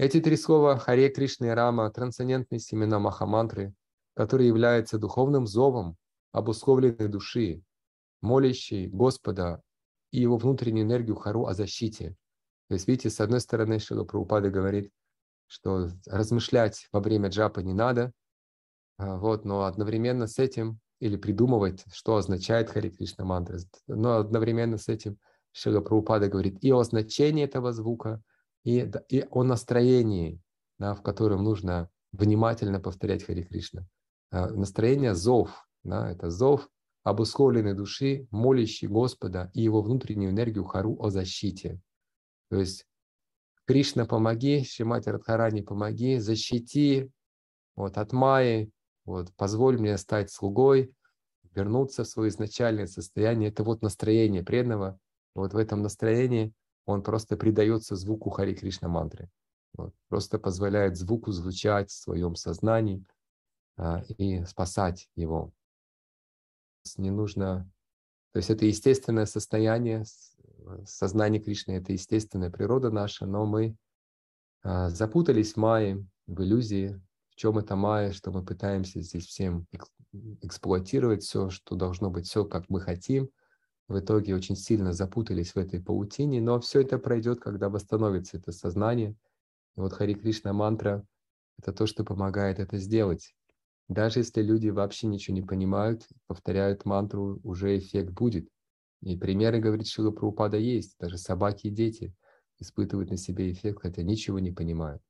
Эти три слова Харе Кришна и Рама – трансцендентные семена Махамантры, которые являются духовным зовом обусловленной души, молящей Господа и его внутреннюю энергию Хару о защите. То есть, видите, с одной стороны, Шила Прабхупада говорит, что размышлять во время джапа не надо, а, вот, но одновременно с этим, или придумывать, что означает Хари Кришна мантра, но одновременно с этим Шила Прабхупада говорит и о значении этого звука, и, и о настроении, да, в котором нужно внимательно повторять Хари Кришна. А, настроение зов, да, это зов обусловленной души, молящей Господа и его внутреннюю энергию Хару о защите. То есть Кришна, помоги, Шимати Радхарани, помоги, защити вот, от Майи, вот, позволь мне стать слугой, вернуться в свое изначальное состояние. Это вот настроение преданного. Вот в этом настроении он просто предается звуку Хари Кришна мантры. Вот, просто позволяет звуку звучать в своем сознании а, и спасать его не нужно... То есть это естественное состояние, сознание Кришны, это естественная природа наша, но мы а, запутались в мае, в иллюзии, в чем это майя, что мы пытаемся здесь всем эксплуатировать все, что должно быть все, как мы хотим. В итоге очень сильно запутались в этой паутине, но все это пройдет, когда восстановится это сознание. И вот Хари Кришна мантра – это то, что помогает это сделать. Даже если люди вообще ничего не понимают, повторяют мантру, уже эффект будет. И примеры, говорит Шила Прабхупада, есть. Даже собаки и дети испытывают на себе эффект, хотя ничего не понимают.